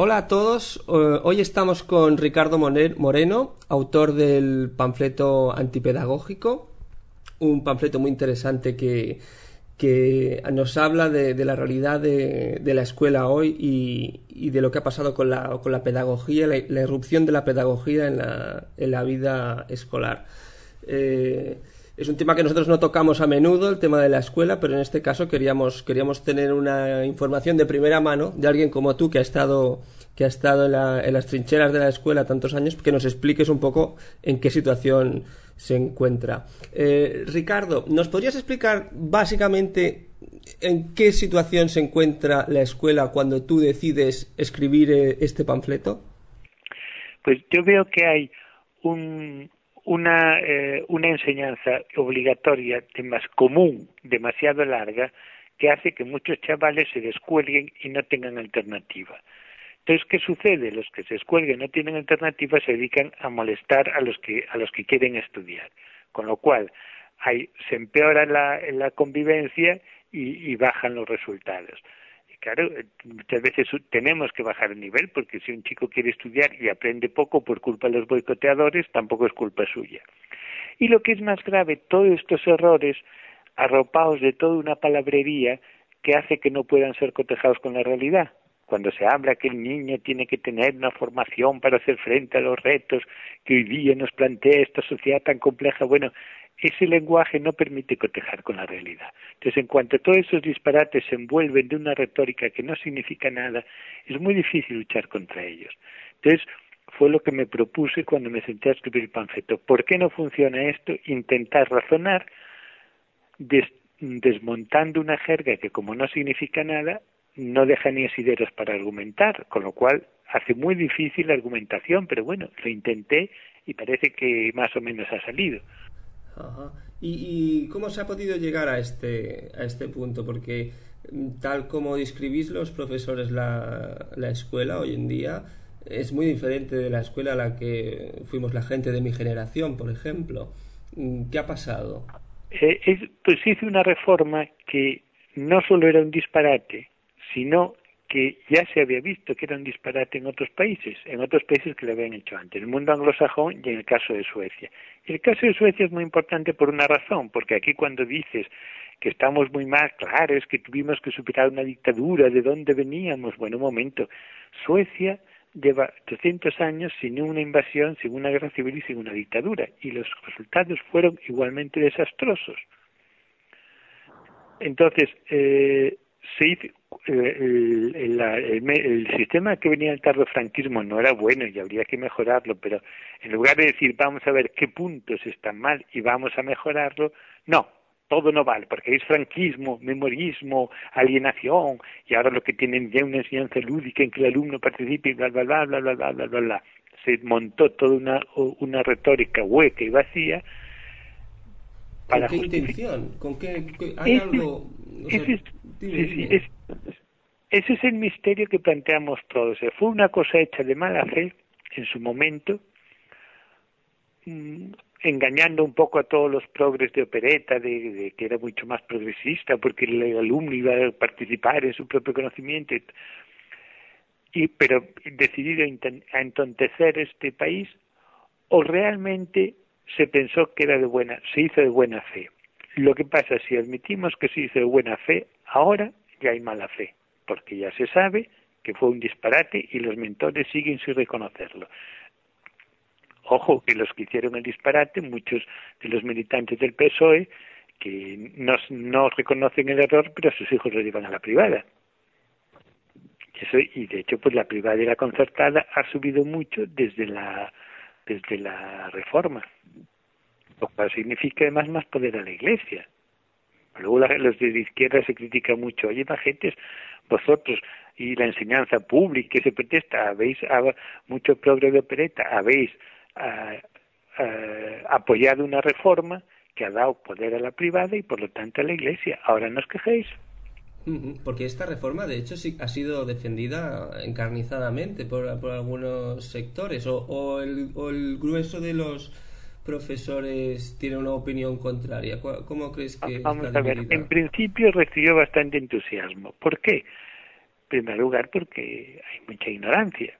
Hola a todos, eh, hoy estamos con Ricardo Moreno, autor del panfleto antipedagógico, un panfleto muy interesante que, nos habla de, la realidad de, la escuela hoy y, de lo que ha pasado con la, con la pedagogía, la, la, irrupción de la pedagogía en la, en la vida escolar. Eh, es un tema que nosotros no tocamos a menudo, el tema de la escuela, pero en este caso queríamos, queríamos tener una información de primera mano de alguien como tú que ha estado, que ha estado en, las trincheras de la escuela tantos años, que nos expliques un poco en qué situación se encuentra. Eh, Ricardo, ¿nos podrías explicar básicamente en qué situación se encuentra la escuela cuando tú decides escribir eh, este panfleto? Pues yo veo que hay un, una, eh, una enseñanza obligatoria más común, demasiado larga, que hace que muchos chavales se descuelguen y no tengan alternativa. Entonces, ¿qué sucede? Los que se descuelguen no tienen alternativa se dedican a molestar a los que, a los que quieren estudiar. Con lo cual, hay, se empeora la, la convivencia y bajan los resultados claro, muchas veces tenemos que bajar el nivel porque si un chico quiere estudiar y aprende poco por culpa de los boicoteadores, tampoco es culpa suya. Y lo que es más grave, todos estos errores arropados de toda una palabrería que hace que no puedan ser cotejados con la realidad. Cuando se habla que el niño tiene que tener una formación para hacer frente a los retos que hoy día nos plantea esta sociedad tan compleja, bueno, ese lenguaje no permite cotejar con la realidad. Entonces, en cuanto todos esos disparates se envuelven de una retórica que no significa nada, es muy difícil luchar contra ellos. Entonces, fue lo que me propuse cuando me senté a escribir el panfleto. ¿Por qué no funciona esto? Intentar razonar desmontando una jerga que, como no significa nada, no deja ni asideros para argumentar, con lo cual hace muy difícil la argumentación, pero bueno, lo intenté y parece que más o menos ha salido. ¿Y, cómo se ha podido llegar a este, a este punto? Porque mm, tal como describís los profesores la, la escuela hoy en día, es muy diferente de la escuela a la que fuimos la gente de mi generación, por ejemplo. Mm, ¿Qué ha pasado? Eh, pues hice una reforma que no solo era un disparate, sino que ya se había visto que era un disparate en otros países, en otros países que lo habían hecho antes, el mundo anglosajón y en el caso de Suecia. El caso de Suecia es muy importante por una razón, porque aquí cuando dices que estamos muy mal, claro, es que tuvimos que superar una dictadura, ¿de dónde veníamos? Bueno, un momento, Suecia lleva 200 años sin una invasión, sin una guerra civil y sin una dictadura, y los resultados fueron igualmente desastrosos. Entonces, eh, se hizo, el, el, sistema que venía del tardofranquismo no era bueno y habría que mejorarlo, pero en lugar de decir vamos a ver qué puntos están mal y vamos a mejorarlo, no, todo no vale, porque es franquismo, memorismo, alienación, y ahora lo que tienen ya una enseñanza lúdica en que el alumno participe y bla, bla, bla, bla, bla, bla, bla, bla, bla. Se montó toda una, una retórica hueca y vacía. Para ¿Con qué intención? ¿Con qué, hay algo...? ese es el misterio que planteamos todos. Fue una cosa hecha de mala fe en su momento, mm, engañando un poco a todos los progres de opereta, de, que era mucho más progresista, porque el alumno iba a participar en su propio conocimiento. Y, pero decidido a entontecer este país, o realmente se pensó que era de buena, se hizo de buena fe. Lo que pasa, si admitimos que se hizo de buena fe, ahora ya hay mala fe, porque ya se sabe que fue un disparate y los mentores siguen sin reconocerlo. Ojo, que los que hicieron el disparate, muchos de los militantes del PSOE, que no, no reconocen el error, pero sus hijos lo llevan a la privada. Y, y de hecho, pues la privada y la concertada ha subido mucho desde la, desde la reforma lo cual significa además más poder a la Iglesia. Luego los de izquierda se critica mucho, oye, gente, vosotros y la enseñanza pública que se protesta, habéis mucho progreso de opereta, habéis apoyado una reforma que ha dado poder a la privada y por lo tanto a la Iglesia. Ahora no os quejéis. Porque esta reforma, de hecho, sí ha sido defendida encarnizadamente por, algunos sectores, o el grueso de los profesores tienen una opinión contraria? ¿Cómo crees que Vamos a ver, en principio recibió bastante entusiasmo. ¿Por qué? En primer lugar, porque hay mucha ignorancia.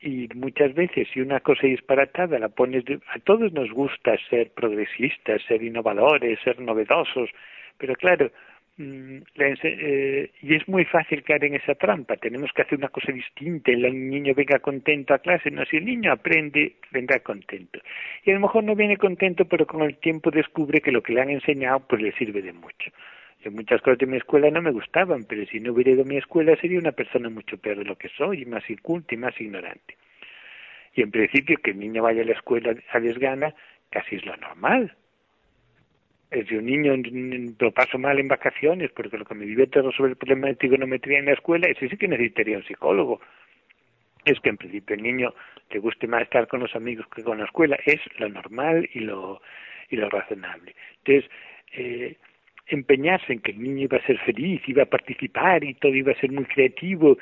Y muchas veces, si una cosa disparatada la pones. a todos nos gusta ser progresistas, ser innovadores, ser novedosos, pero claro, eh, y es muy fácil caer en esa trampa. Tenemos que hacer una cosa distinta. El niño venga contento a clase. No, si el niño aprende, vendrá contento. Y a lo mejor no viene contento, pero con el tiempo descubre que lo que le han enseñado pues le sirve de mucho. Yo muchas cosas de mi escuela no me gustaban, pero si no hubiera ido a mi escuela sería una persona mucho peor de lo que soy, más inculta y más ignorante. Y en principio que el niño vaya a la escuela a desgana casi es lo normal un niño lo paso mal en vacaciones porque lo que me divierte es resolver el problema de trigonometría en la escuela, ese sí que necesitaría un psicólogo. Es que en principio el niño le guste más estar con los amigos que con la escuela, es lo normal y lo, y lo razonable. Entonces, eh, empeñarse en que el niño iba a ser feliz, iba a participar y todo iba a ser muy creativo,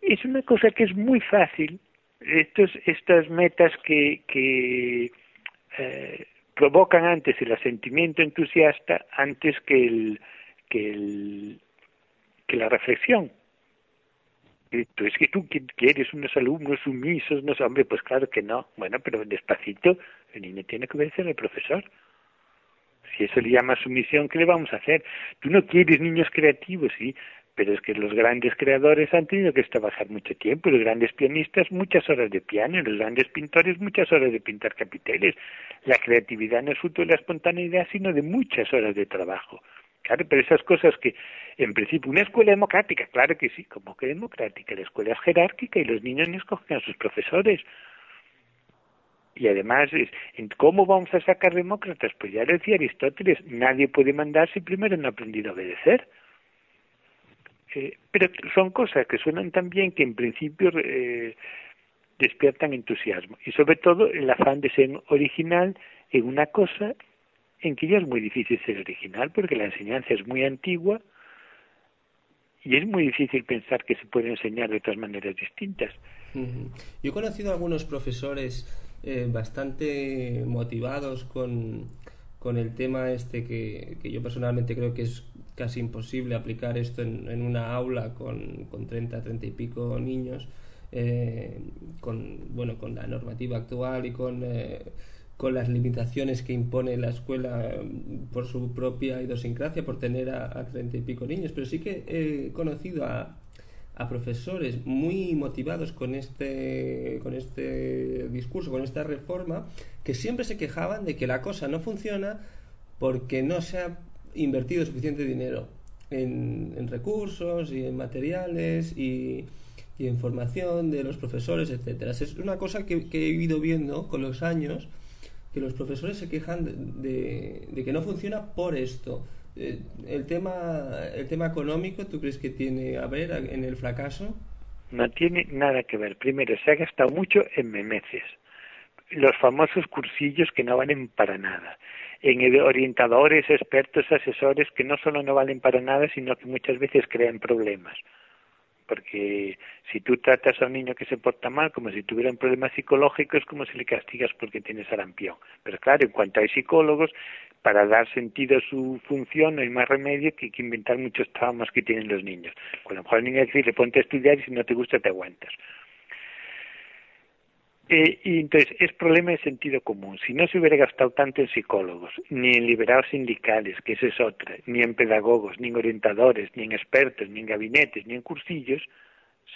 es una cosa que es muy fácil. Estos, estas metas que, que eh, provocan antes el asentimiento entusiasta antes que el que el que la reflexión Esto, es que tú quieres unos alumnos sumisos, no hombre, pues claro que no. Bueno, pero despacito, el niño tiene que obedecer al profesor. Si eso le llama sumisión, ¿qué le vamos a hacer? Tú no quieres niños creativos, sí, pero es que los grandes creadores han tenido que trabajar mucho tiempo, los grandes pianistas muchas horas de piano, los grandes pintores muchas horas de pintar capiteles. La creatividad no es fruto de la espontaneidad, sino de muchas horas de trabajo. Claro, pero esas cosas que, en principio, una escuela democrática, claro que sí, como que democrática, la escuela es jerárquica y los niños no escogen a sus profesores. Y además, ¿cómo vamos a sacar demócratas? Pues ya decía Aristóteles, nadie puede mandar si primero no ha aprendido a obedecer. Eh, pero son cosas que suenan tan bien que en principio eh, despiertan entusiasmo y sobre todo el afán de ser original en una cosa en que ya es muy difícil ser original porque la enseñanza es muy antigua y es muy difícil pensar que se puede enseñar de otras maneras distintas. Yo he conocido algunos profesores eh, bastante motivados con, con el tema este que, que yo personalmente creo que es casi imposible aplicar esto en, una aula con, con 30, 30 y pico niños, eh, con, bueno, con la normativa actual y con, eh, con las limitaciones que impone la escuela mm, por su propia idiosincrasia, por tener a, a 30 y pico niños. Pero sí que he conocido a, a profesores muy motivados con este, con este discurso, con esta reforma, que siempre se quejaban de que la cosa no funciona porque no se ha invertido suficiente dinero en, recursos y en materiales y, en formación de los profesores, etcétera. Es una cosa que, he ido viendo con los años, que los profesores se quejan de, que no funciona por esto. Eh, el tema el tema económico, ¿tú crees que tiene a ver en el fracaso? No tiene nada que ver. Primero, se ha gastado mucho en memeces. Los famosos cursillos que no valen para nada en orientadores, expertos, asesores que no solo no valen para nada, sino que muchas veces crean problemas. Porque si tú tratas a un niño que se porta mal como si tuviera un problema psicológico, es como si le castigas porque tiene sarampión. Pero claro, en cuanto hay psicólogos, para dar sentido a su función no hay más remedio que, que inventar muchos traumas que tienen los niños. Con lo mejor el niño dice, le ponte a estudiar y si no te gusta te aguantas. Eh, y entonces es problema de sentido común. Si no se hubiera gastado tanto en psicólogos, ni en liberados sindicales, que esa es otra, ni en pedagogos, ni en orientadores, ni en expertos, ni en gabinetes, ni en cursillos,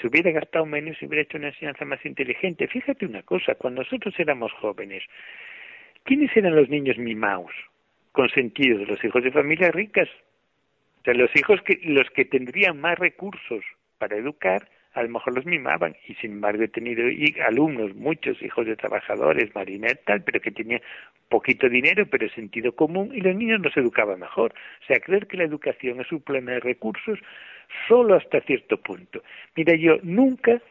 se hubiera gastado menos y hubiera hecho una enseñanza más inteligente. Fíjate una cosa, cuando nosotros éramos jóvenes, ¿quiénes eran los niños mimados, consentidos? Los hijos de familias ricas. O sea, los hijos que, los que tendrían más recursos para educar a lo mejor los mimaban y sin embargo he tenido alumnos, muchos hijos de trabajadores, marineros, tal, pero que tenían poquito dinero, pero sentido común y los niños no se educaban mejor. O sea, creer que la educación es un problema de recursos solo hasta cierto punto. Mira, yo nunca,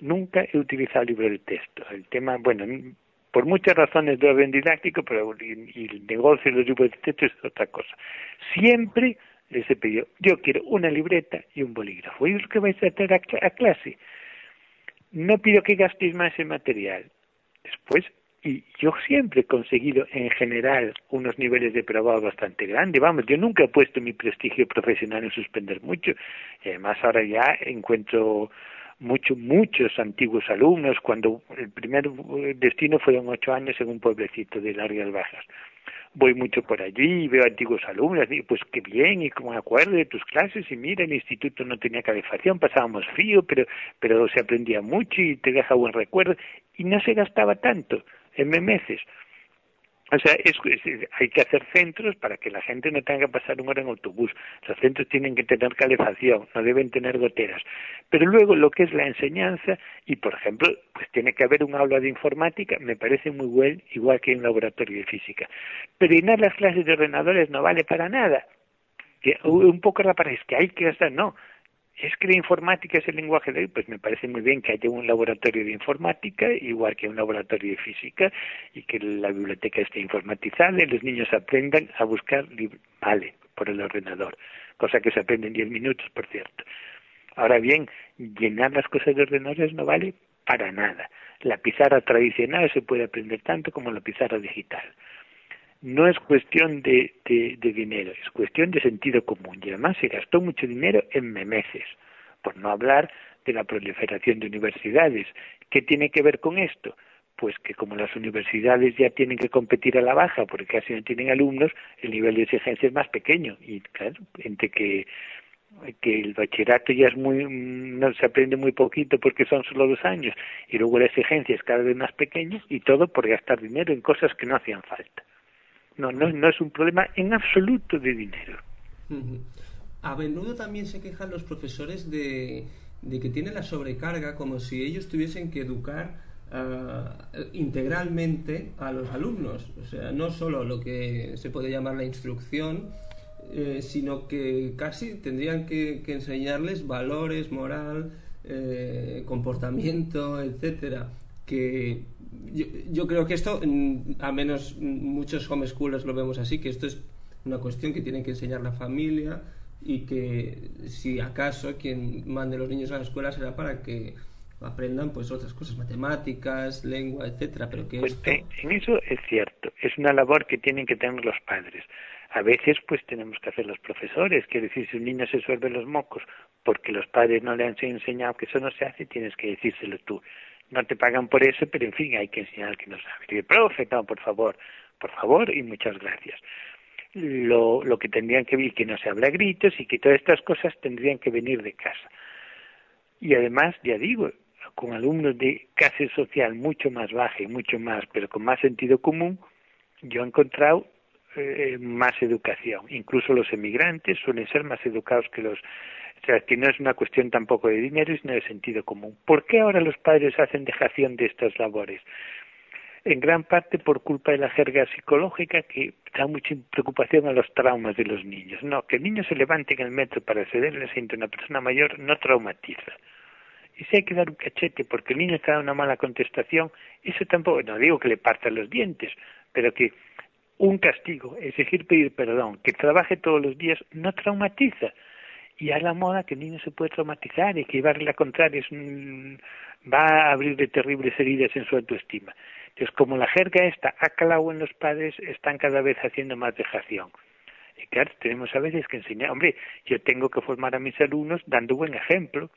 nunca he utilizado libro de texto. El tema, bueno, por muchas razones de orden didáctico, pero el negocio de los libros de texto es otra cosa. Siempre yo quiero una libreta y un bolígrafo. ¿Y es lo que vais a traer a, clase? No pido que gastéis más en material. Después, y yo siempre he conseguido en general unos niveles de probado bastante grandes. Vamos, yo nunca he puesto mi prestigio profesional en suspender mucho. Y además ahora ya encuentro muchos, muchos antiguos alumnos, cuando el primer destino fueron ocho años en un pueblecito de Largas Bajas. Voy mucho por allí, veo antiguos alumnos, digo, pues qué bien, y como me acuerdo de tus clases, y mira, el instituto no tenía calefacción, pasábamos frío, pero, pero se aprendía mucho y te deja buen recuerdo, y no se gastaba tanto en meses. O sea, es, hay que hacer centros para que la gente no tenga que pasar un hora en autobús. Los centros tienen que tener calefacción, no deben tener goteras. Pero luego lo que es la enseñanza, y por ejemplo, pues tiene que haber un aula de informática, me parece muy bueno, igual que un laboratorio de física. Pero llenar las clases de ordenadores no vale para nada. Que, un poco la es que hay que hacer, no es que la informática es el lenguaje de hoy, pues me parece muy bien que haya un laboratorio de informática, igual que un laboratorio de física, y que la biblioteca esté informatizada y los niños aprendan a buscar, vale, por el ordenador, cosa que se aprende en 10 minutos, por cierto. Ahora bien, llenar las cosas de ordenadores no vale para nada. La pizarra tradicional se puede aprender tanto como la pizarra digital no es cuestión de, de, dinero, es cuestión de sentido común. Y además se gastó mucho dinero en memeces, por no hablar de la proliferación de universidades. ¿Qué tiene que ver con esto? Pues que como las universidades ya tienen que competir a la baja porque casi no tienen alumnos, el nivel de exigencia es más pequeño. Y claro, entre que el bachillerato ya es muy no se aprende muy poquito porque son solo dos años y luego la exigencia es cada vez más pequeña y todo por gastar dinero en cosas que no hacían falta. No, no, no es un problema en absoluto de dinero. A menudo también se quejan los profesores de, que tienen la sobrecarga como si ellos tuviesen que educar ah, integralmente a los alumnos. O sea, no solo lo que se puede llamar la instrucción, eh, sino que casi tendrían que, enseñarles valores, moral, eh, comportamiento, etcétera que yo, creo que esto, a menos muchos homeschoolers lo vemos así, que esto es una cuestión que tiene que enseñar la familia y que si acaso quien mande los niños a la escuela será para que aprendan pues otras cosas, matemáticas, lengua, etcétera, pero que pues en eso es cierto, es una labor que tienen que tener los padres. A veces pues tenemos que hacer los profesores, quiere decir si un niño se suelve los mocos porque los padres no le han enseñado que eso no se hace, tienes que decírselo tú no te pagan por eso, pero en fin, hay que enseñar que no sabes. Y profe, no, por favor, por favor y muchas gracias. Lo, lo que tendrían que ver que no se habla gritos y que todas estas cosas tendrían que venir de casa. Y además, ya digo, con alumnos de clase social mucho más baja y mucho más, pero con más sentido común, yo he encontrado eh, más educación. Incluso los emigrantes suelen ser más educados que los o sea, que no es una cuestión tampoco de dinero, sino de sentido común. ¿Por qué ahora los padres hacen dejación de estas labores? En gran parte por culpa de la jerga psicológica que da mucha preocupación a los traumas de los niños. No, que el niño se levante en el metro para cederle asiento a una persona mayor no traumatiza. Y si hay que dar un cachete porque el niño está una mala contestación, eso tampoco, no digo que le partan los dientes, pero que un castigo, exigir pedir perdón, que trabaje todos los días, no traumatiza y a la moda que el niño se puede traumatizar y que llevarle la contraria es va a abrir de terribles heridas en su autoestima. Entonces, como la jerga esta ha calado en los padres, están cada vez haciendo más dejación. Y claro, tenemos a veces que enseñar, hombre, yo tengo que formar a mis alumnos dando buen ejemplo,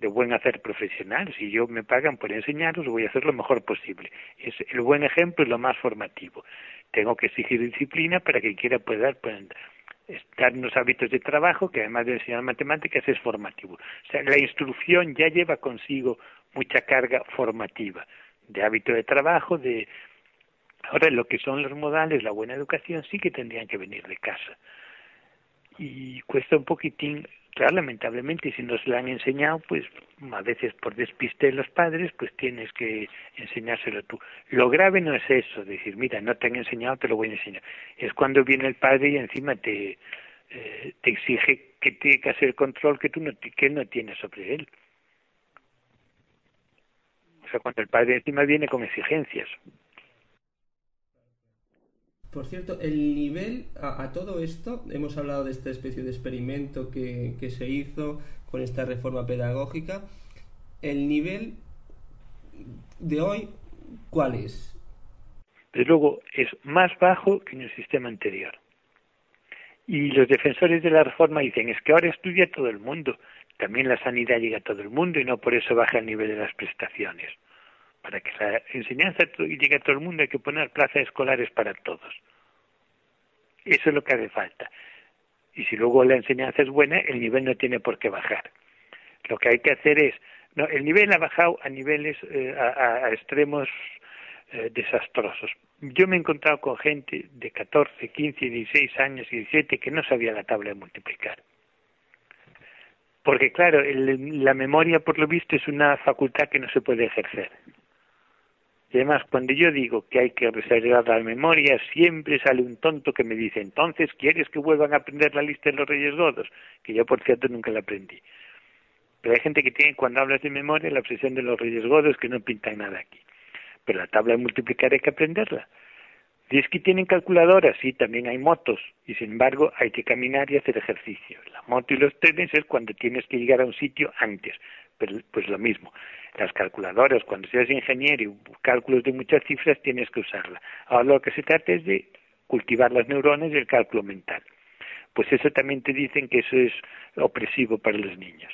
de buen hacer profesional. Si yo me pagan por enseñaros, voy a hacer lo mejor posible. Es, el buen ejemplo es lo más formativo. Tengo que exigir disciplina para que quiera poder estar en los hábitos de trabajo, que además de enseñar matemáticas es formativo. O sea, la instrucción ya lleva consigo mucha carga formativa, de hábito de trabajo, de... Ahora, lo que son los modales, la buena educación, sí que tendrían que venir de casa. Y cuesta un poquitín Claro, lamentablemente, si no se la han enseñado, pues a veces por despiste de los padres, pues tienes que enseñárselo tú. Lo grave no es eso, decir, mira, no te han enseñado, te lo voy a enseñar. Es cuando viene el padre y encima te, eh, te exige que tiene que hacer control que tú no, que no tienes sobre él. O sea, cuando el padre encima viene con exigencias. Por cierto, el nivel a, todo esto, hemos hablado de esta especie de experimento que, se hizo con esta reforma pedagógica, el nivel de hoy, ¿cuál es? pero luego es más bajo que en el sistema anterior. Y los defensores de la reforma dicen, es que ahora estudia todo el mundo, también la sanidad llega a todo el mundo y no por eso baja el nivel de las prestaciones. Para que la enseñanza llegue a todo el mundo hay que poner plazas escolares para todos. Eso es lo que hace falta. Y si luego la enseñanza es buena, el nivel no tiene por qué bajar. Lo que hay que hacer es, no, el nivel ha bajado a niveles, eh, a, extremos eh, desastrosos. Yo me he encontrado con gente de 14, 15, 16 años y 17 que no sabía la tabla de multiplicar. Porque claro, la memoria por lo visto es una facultad que no se puede ejercer. Y además, cuando yo digo que hay que reservar la memoria, siempre sale un tonto que me dice, entonces, ¿quieres que vuelvan a aprender la lista de los Reyes Godos? Que yo, por cierto, nunca la aprendí. Pero hay gente que tiene, cuando hablas de memoria, la obsesión de los Reyes Godos que no pintan nada aquí. Pero la tabla de multiplicar hay que aprenderla. Y es que tienen calculadoras, sí, también hay motos, y sin embargo hay que caminar y hacer ejercicio. La moto y los trenes es cuando tienes que llegar a un sitio antes, pero pues lo mismo. Las calculadoras, cuando seas ingeniero y cálculos de muchas cifras, tienes que usarla. Ahora lo que se trata es de cultivar las neuronas y el cálculo mental. Pues eso también te dicen que eso es opresivo para los niños.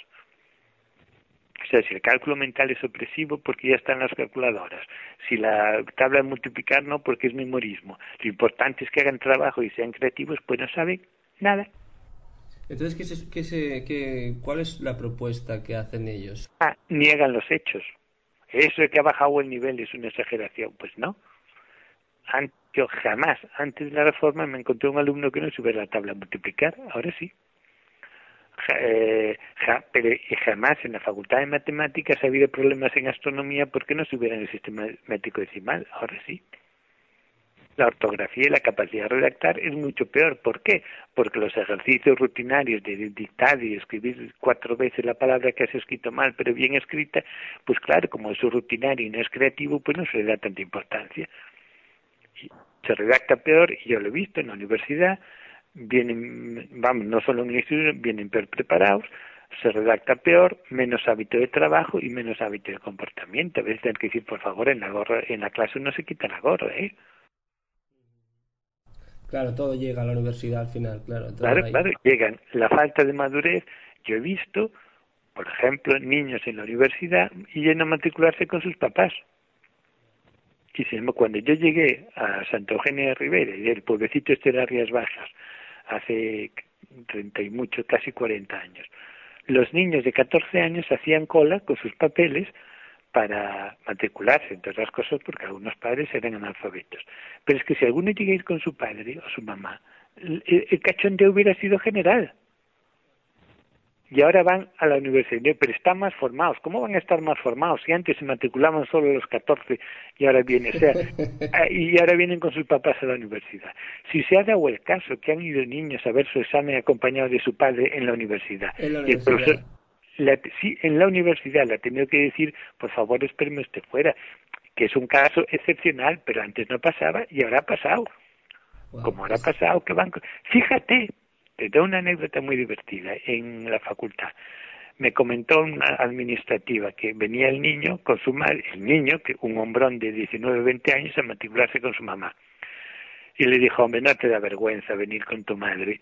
O sea, si el cálculo mental es opresivo, porque ya están las calculadoras. Si la tabla de multiplicar, no, porque es memorismo. Lo importante es que hagan trabajo y sean creativos, pues no saben nada. Entonces, ¿qué qué qué, ¿cuál es la propuesta que hacen ellos? Ah, niegan los hechos. Eso de que ha bajado el nivel es una exageración. Pues no. yo jamás, antes de la reforma, me encontré un alumno que no subió la tabla multiplicar. Ahora sí eh, pero jamás en la facultad de matemáticas ha habido problemas en astronomía porque no se hubiera en el sistema métrico decimal. Ahora sí. La ortografía y la capacidad de redactar es mucho peor. ¿Por qué? Porque los ejercicios rutinarios de dictar y escribir cuatro veces la palabra que has escrito mal, pero bien escrita, pues claro, como es rutinario y no es creativo, pues no se le da tanta importancia. se redacta peor, y yo lo he visto en la universidad, vienen, vamos, no solo en el instituto, vienen peor preparados, se redacta peor, menos hábito de trabajo y menos hábito de comportamiento. A veces tienen que decir, por favor, en la gorra, en la clase no se quita la gorra, ¿eh? Claro, todo llega a la universidad al final, claro. Claro, claro, llegan. La falta de madurez, yo he visto, por ejemplo, niños en la universidad y a matricularse con sus papás. Y cuando yo llegué a Santa Eugenia de Rivera y el pueblecito este de Rías Bajas, hace treinta y mucho, casi cuarenta años. Los niños de catorce años hacían cola con sus papeles para matricularse, entre otras cosas porque algunos padres eran analfabetos. Pero es que si alguno llega a ir con su padre o su mamá, el, el cachondeo hubiera sido general y ahora van a la universidad, pero están más formados. ¿Cómo van a estar más formados si antes se matriculaban solo los 14 y ahora vienen, o sea, ah, y ahora vienen con sus papás a la universidad? Si se ha dado el caso que han ido niños a ver su examen acompañados de su padre en la universidad, y el profesor, sí, en la universidad le ha tenido que decir, por favor, espéreme usted fuera, que es un caso excepcional, pero antes no pasaba y ahora ha pasado. Como ahora ha pues pasado, que van... Fíjate, te doy una anécdota muy divertida en la facultad. Me comentó una administrativa que venía el niño con su madre, el niño, que un hombrón de 19, 20 años, a matricularse con su mamá. Y le dijo, hombre, no te da vergüenza venir con tu madre.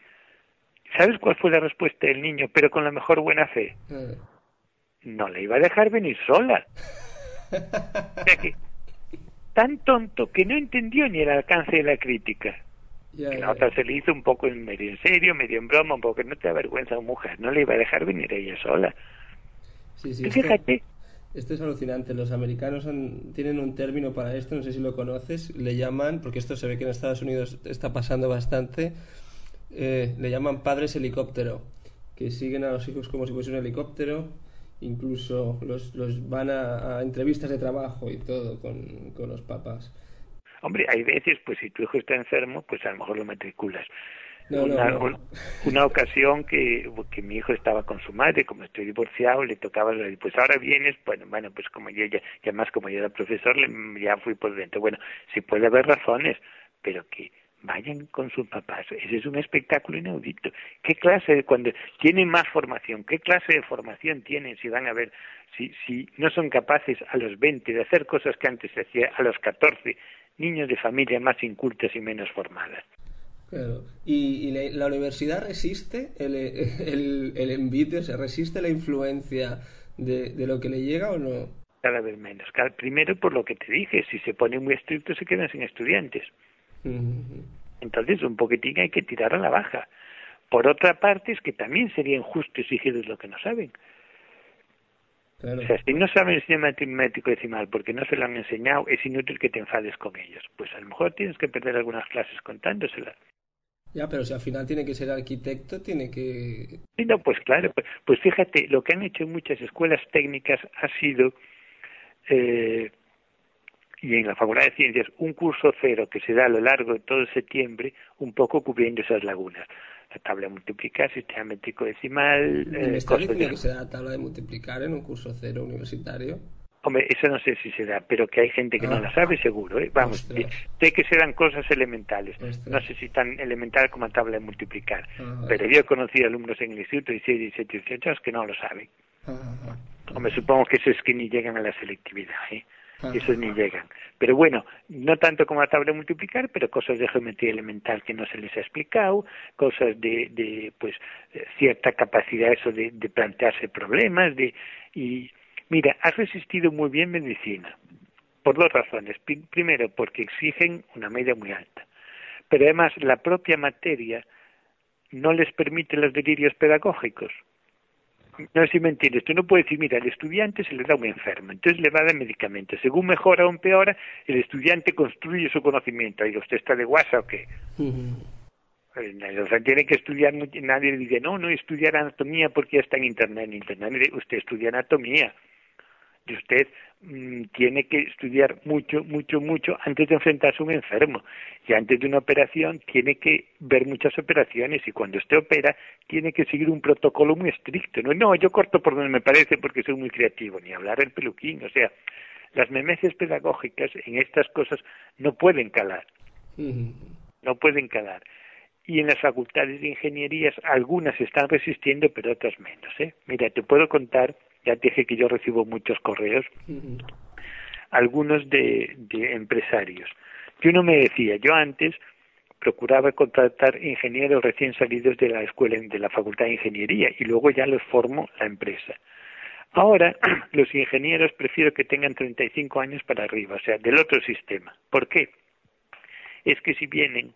¿Sabes cuál fue la respuesta del niño, pero con la mejor buena fe? No le iba a dejar venir sola. tan tonto que no entendió ni el alcance de la crítica la otra se le hizo un poco medio en serio, medio en broma, poco no te da vergüenza mujer, no le iba a dejar venir ella sola. Sí, sí, fíjate. Esto, es alucinante. Los americanos tienen un término para esto, no sé si lo conoces, le llaman, porque esto se ve que en Estados Unidos está pasando bastante, eh, le llaman padres helicóptero, que siguen a los hijos como si fuese un helicóptero, incluso los, los van a, a entrevistas de trabajo y todo con, con los papás. Hombre, hay veces, pues si tu hijo está enfermo, pues a lo mejor lo matriculas. una, una, ocasión que, que mi hijo estaba con su madre, como estoy divorciado, le tocaba, pues ahora vienes, bueno, bueno, pues como yo ya, ya más como yo era profesor, ya fui por dentro. Bueno, sí puede haber razones, pero que vayan con sus papás. Ese es un espectáculo inaudito. ¿Qué clase de, cuando tienen más formación, qué clase de formación tienen si van a ver, si, si no son capaces a los 20 de hacer cosas que antes se hacía a los 14 niños de familias más incultas y menos formadas. Claro. ¿Y, la, universidad resiste el, el, el envite, se resiste la influencia de, de, lo que le llega o no? Cada vez menos. primero, por lo que te dije, si se pone muy estricto se quedan sin estudiantes. Entonces, un poquitín hay que tirar a la baja. Por otra parte, es que también sería injusto exigirles lo que no saben. O sea, si no saben el sistema matemático decimal porque no se lo han enseñado, es inútil que te enfades con ellos. Pues a lo mejor tienes que perder algunas clases contándoselas. Ya, pero si al final tiene que ser arquitecto, tiene que... Sí, no, pues claro, pues, pues fíjate, lo que han hecho en muchas escuelas técnicas ha sido, eh, y en la Facultad de Ciencias, un curso cero que se da a lo largo de todo septiembre, un poco cubriendo esas lagunas la tabla de multiplicar, sistema métrico decimal. ¿Me eh, está diciendo que se da la tabla de multiplicar en un curso cero universitario? Hombre, eso no sé si se da, pero que hay gente que no ah. la sabe seguro. ¿eh? Vamos, sé que se dan cosas elementales. No sé si tan elemental como la tabla de multiplicar. Ah, pero yo he conocido alumnos en el instituto 16, 17, 18 años que no lo saben. Ah, Hombre, supongo que eso es que ni llegan a la selectividad. ¿eh? Esos ni llegan. Pero bueno, no tanto como la tabla de multiplicar, pero cosas de geometría elemental que no se les ha explicado, cosas de, de pues, cierta capacidad eso de, de plantearse problemas, de, y mira, has resistido muy bien medicina, por dos razones. Primero, porque exigen una media muy alta, pero además la propia materia no les permite los delirios pedagógicos no sé si me entiendes, tú no puedes decir, mira, al estudiante se le da un enfermo, entonces le va a dar medicamentos. Según mejora o empeora, el estudiante construye su conocimiento. ¿Y usted está de guasa o qué? O sea, tiene que estudiar, nadie le dice, no, no estudiar anatomía porque ya está en Internet. En Internet usted estudia anatomía y usted mm, tiene que estudiar mucho, mucho, mucho antes de enfrentarse a un enfermo. Y antes de una operación tiene que ver muchas operaciones y cuando usted opera tiene que seguir un protocolo muy estricto. No, no yo corto por donde me parece porque soy muy creativo, ni hablar el peluquín. O sea, las memeces pedagógicas en estas cosas no pueden calar. No pueden calar y en las facultades de ingenierías algunas están resistiendo, pero otras menos. ¿eh? Mira, te puedo contar ya dije que yo recibo muchos correos, algunos de, de empresarios. Que uno me decía, yo antes procuraba contratar ingenieros recién salidos de la escuela, de la facultad de ingeniería, y luego ya los formo la empresa. Ahora, los ingenieros prefiero que tengan 35 años para arriba, o sea, del otro sistema. ¿Por qué? Es que si vienen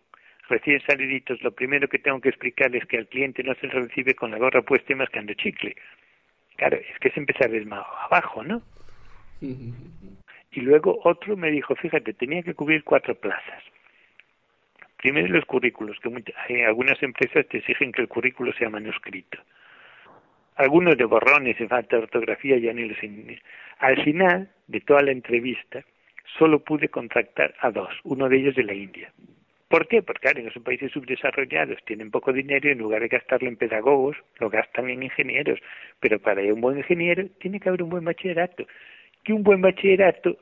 recién saliditos, lo primero que tengo que explicarles es que al cliente no se recibe con la gorra puesta y mascando chicle. Claro, es que es empezar desde más abajo, ¿no? Y luego otro me dijo, fíjate, tenía que cubrir cuatro plazas. Primero los currículos, que hay algunas empresas te exigen que el currículo sea manuscrito. Algunos de borrones y falta de ortografía ya ni los... Al final de toda la entrevista, solo pude contactar a dos, uno de ellos de la India. ¿Por qué? Porque claro, en esos países subdesarrollados tienen poco dinero y en lugar de gastarlo en pedagogos, lo gastan en ingenieros. Pero para un buen ingeniero tiene que haber un buen bachillerato. Que un buen bachillerato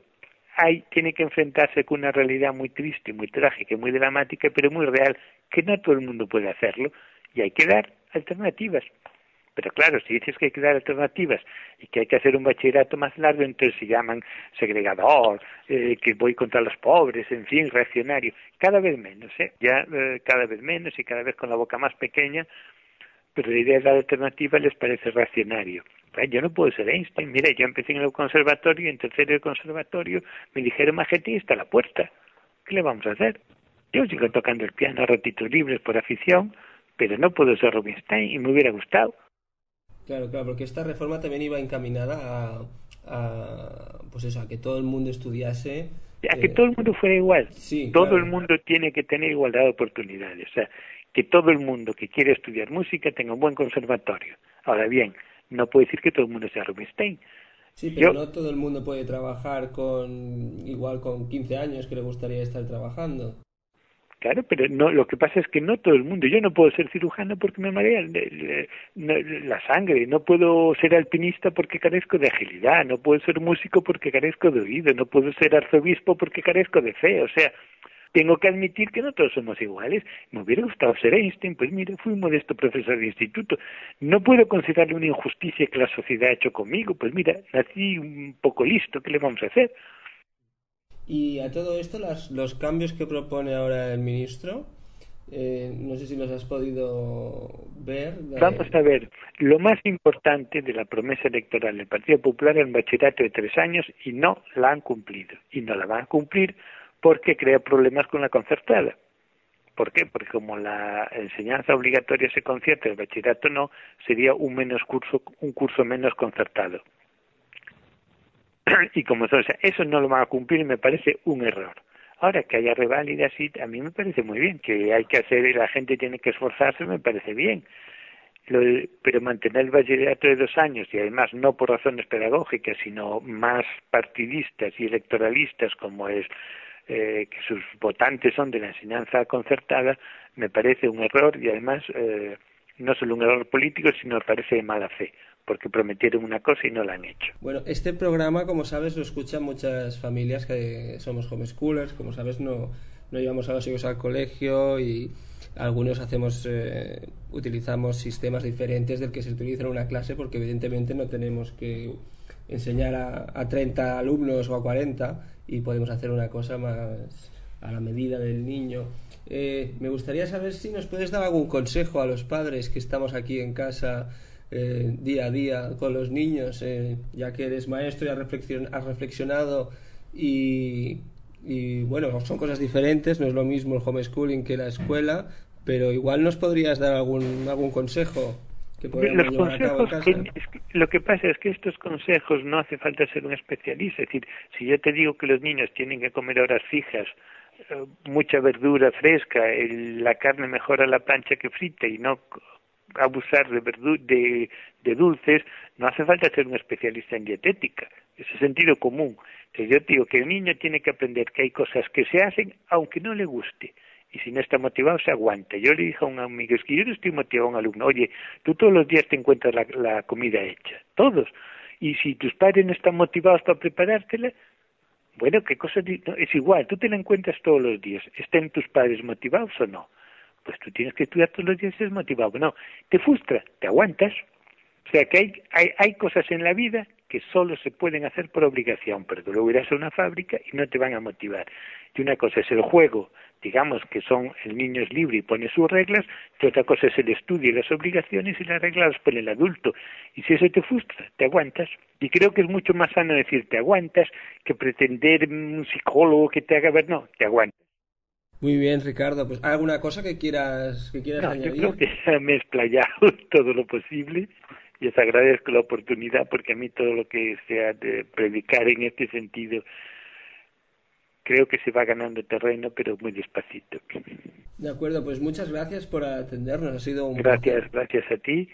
hay, tiene que enfrentarse con una realidad muy triste, muy trágica, muy dramática, pero muy real, que no todo el mundo puede hacerlo y hay que dar alternativas. Pero claro, si dices que hay que dar alternativas y que hay que hacer un bachillerato más largo, entonces se llaman segregador, eh, que voy contra los pobres, en fin, reaccionario. Cada vez menos, ¿eh? Ya eh, cada vez menos y cada vez con la boca más pequeña, pero la idea de la alternativa les parece reaccionario. Yo no puedo ser Einstein. Mire, yo empecé en el conservatorio en tercero del conservatorio me dijeron, Majetti, está a la puerta. ¿Qué le vamos a hacer? Yo sigo tocando el piano a ratitos libres por afición, pero no puedo ser Rubinstein y me hubiera gustado. Claro, claro, porque esta reforma también iba encaminada a, pues eso, a que todo el mundo estudiase. A que eh, todo el mundo fuera igual. Sí, todo el mundo tiene que tener igualdad de oportunidades. O sea, que todo el mundo que quiere estudiar música tenga un buen conservatorio. Ahora bien, no puede decir que todo el mundo sea Rubinstein. Sí, pero no todo el mundo puede trabajar con igual con 15 años que le gustaría estar trabajando. Claro, pero no, lo que pasa es que no todo el mundo. Yo no puedo ser cirujano porque me marea la sangre, no puedo ser alpinista porque carezco de agilidad, no puedo ser músico porque carezco de oído, no puedo ser arzobispo porque carezco de fe. O sea, tengo que admitir que no todos somos iguales. Me hubiera gustado ser Einstein, pues mire, fui un modesto profesor de instituto. No puedo considerarle una injusticia que la sociedad ha hecho conmigo, pues mira, nací un poco listo, ¿qué le vamos a hacer? Y a todo esto, las, los cambios que propone ahora el ministro, eh, no sé si los has podido ver. Vamos a ver, lo más importante de la promesa electoral del Partido Popular es el bachillerato de tres años y no la han cumplido. Y no la van a cumplir porque crea problemas con la concertada. ¿Por qué? Porque como la enseñanza obligatoria se concierta, el bachillerato no, sería un menos curso, un curso menos concertado. y como eso, eso no lo van a cumplir me parece un error. Ahora que haya reválidas, sí, a mí me parece muy bien, que hay que hacer la gente tiene que esforzarse, me parece bien. pero mantener el bachillerato de dos años y además no por razones pedagógicas, sino más partidistas y electoralistas como es eh, que sus votantes son de la enseñanza concertada, me parece un error y además eh, no solo un error político, sino me parece de mala fe, porque prometieron una cosa y no la han hecho. Bueno, este programa, como sabes, lo escuchan muchas familias que somos homeschoolers, como sabes, no, no llevamos a los hijos al colegio y algunos hacemos eh, utilizamos sistemas diferentes del que se utiliza en una clase porque evidentemente no tenemos que enseñar a, a 30 alumnos o a 40 y podemos hacer una cosa más a la medida del niño. Eh, me gustaría saber si nos puedes dar algún consejo a los padres que estamos aquí en casa eh, día a día con los niños, eh, ya que eres maestro y has, reflexionado y, y, bueno, son cosas diferentes, no es lo mismo el homeschooling que la escuela, pero igual nos podrías dar algún, algún consejo los consejos lo que pasa es que estos consejos no hace falta ser un especialista. Es decir, si yo te digo que los niños tienen que comer horas fijas, eh, mucha verdura fresca, la carne mejor a la plancha que frita y no abusar de, de, de dulces, no hace falta ser un especialista en dietética. Es sentido común. Entonces yo digo que el niño tiene que aprender que hay cosas que se hacen aunque no le guste y si no está motivado se aguanta. Yo le dije a un amigo, es que yo no estoy motivado a un alumno, oye, tú todos los días te encuentras la, comida hecha, todos. Y si tus padres no están motivados para preparártela, bueno, qué cosa, es igual, tú te la encuentras todos los días, ¿estén tus padres motivados o no? Pues tú tienes que estudiar todos los días y es motivado. No, te frustra, te aguantas. O sea que hay, hay, hay cosas en la vida que solo se pueden hacer por obligación, pero tú luego irás a una fábrica y no te van a motivar. Y una cosa es el juego, digamos que son el niño es libre y pone sus reglas, y otra cosa es el estudio y las obligaciones y las reglas las pone el adulto. Y si eso te frustra, te aguantas. Y creo que es mucho más sano decir te aguantas que pretender un psicólogo que te haga ver, no, te aguantas. Muy bien, Ricardo. Pues alguna cosa que quieras que quieras añadir. Yo creo que ya me he explayado todo lo posible y os agradezco la oportunidad porque a mí todo lo que sea de predicar en este sentido creo que se va ganando terreno, pero muy despacito. De acuerdo, pues muchas gracias por atendernos. Ha sido un gracias, gracias a ti.